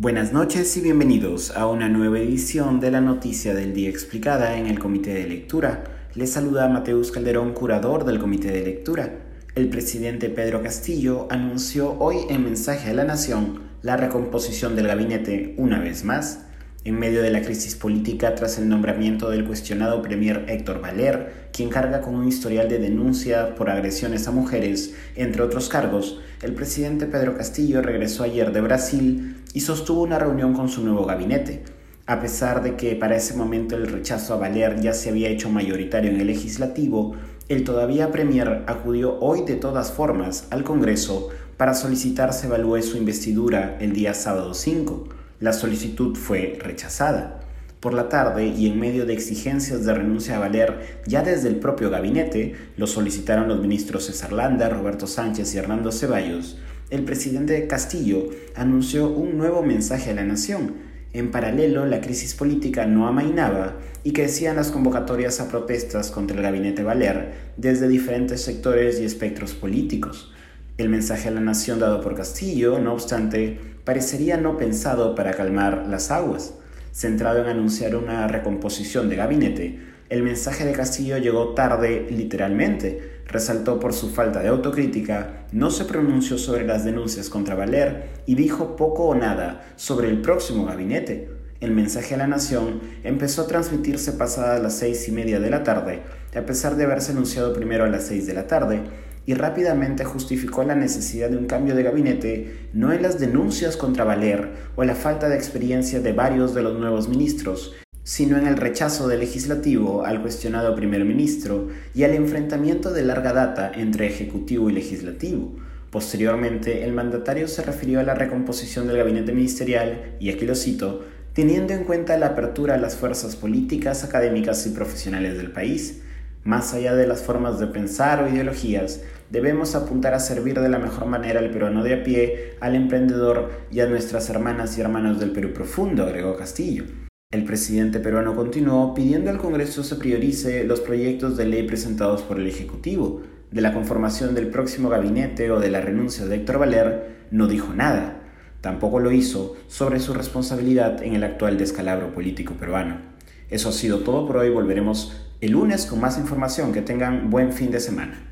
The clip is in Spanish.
Buenas noches y bienvenidos a una nueva edición de la Noticia del Día Explicada en el Comité de Lectura. Les saluda Mateus Calderón, curador del Comité de Lectura. El presidente Pedro Castillo anunció hoy en mensaje a la Nación la recomposición del gabinete una vez más en medio de la crisis política tras el nombramiento del cuestionado premier Héctor Valer, quien carga con un historial de denuncia por agresiones a mujeres, entre otros cargos, el presidente Pedro Castillo regresó ayer de Brasil y sostuvo una reunión con su nuevo gabinete. A pesar de que para ese momento el rechazo a Valer ya se había hecho mayoritario en el legislativo, el todavía premier acudió hoy de todas formas al Congreso para solicitar se evalúe su investidura el día sábado 5 la solicitud fue rechazada. Por la tarde y en medio de exigencias de renuncia a Valer ya desde el propio gabinete, lo solicitaron los ministros César Landa, Roberto Sánchez y Hernando Ceballos, el presidente Castillo anunció un nuevo mensaje a la nación. En paralelo, la crisis política no amainaba y crecían las convocatorias a protestas contra el gabinete Valer desde diferentes sectores y espectros políticos. El mensaje a la nación dado por Castillo, no obstante, parecería no pensado para calmar las aguas. Centrado en anunciar una recomposición de gabinete, el mensaje de Castillo llegó tarde literalmente, resaltó por su falta de autocrítica, no se pronunció sobre las denuncias contra Valer y dijo poco o nada sobre el próximo gabinete. El mensaje a la nación empezó a transmitirse pasadas las seis y media de la tarde, a pesar de haberse anunciado primero a las seis de la tarde, y rápidamente justificó la necesidad de un cambio de gabinete no en las denuncias contra Valer o la falta de experiencia de varios de los nuevos ministros, sino en el rechazo del legislativo al cuestionado primer ministro y al enfrentamiento de larga data entre ejecutivo y legislativo. Posteriormente, el mandatario se refirió a la recomposición del gabinete ministerial, y aquí lo cito, teniendo en cuenta la apertura a las fuerzas políticas, académicas y profesionales del país, más allá de las formas de pensar o ideologías, debemos apuntar a servir de la mejor manera al peruano de a pie, al emprendedor y a nuestras hermanas y hermanos del Perú profundo, agregó Castillo. El presidente peruano continuó pidiendo al Congreso se priorice los proyectos de ley presentados por el Ejecutivo. De la conformación del próximo gabinete o de la renuncia de Héctor Valer no dijo nada. Tampoco lo hizo sobre su responsabilidad en el actual descalabro político peruano. Eso ha sido todo por hoy. Volveremos el lunes con más información. Que tengan buen fin de semana.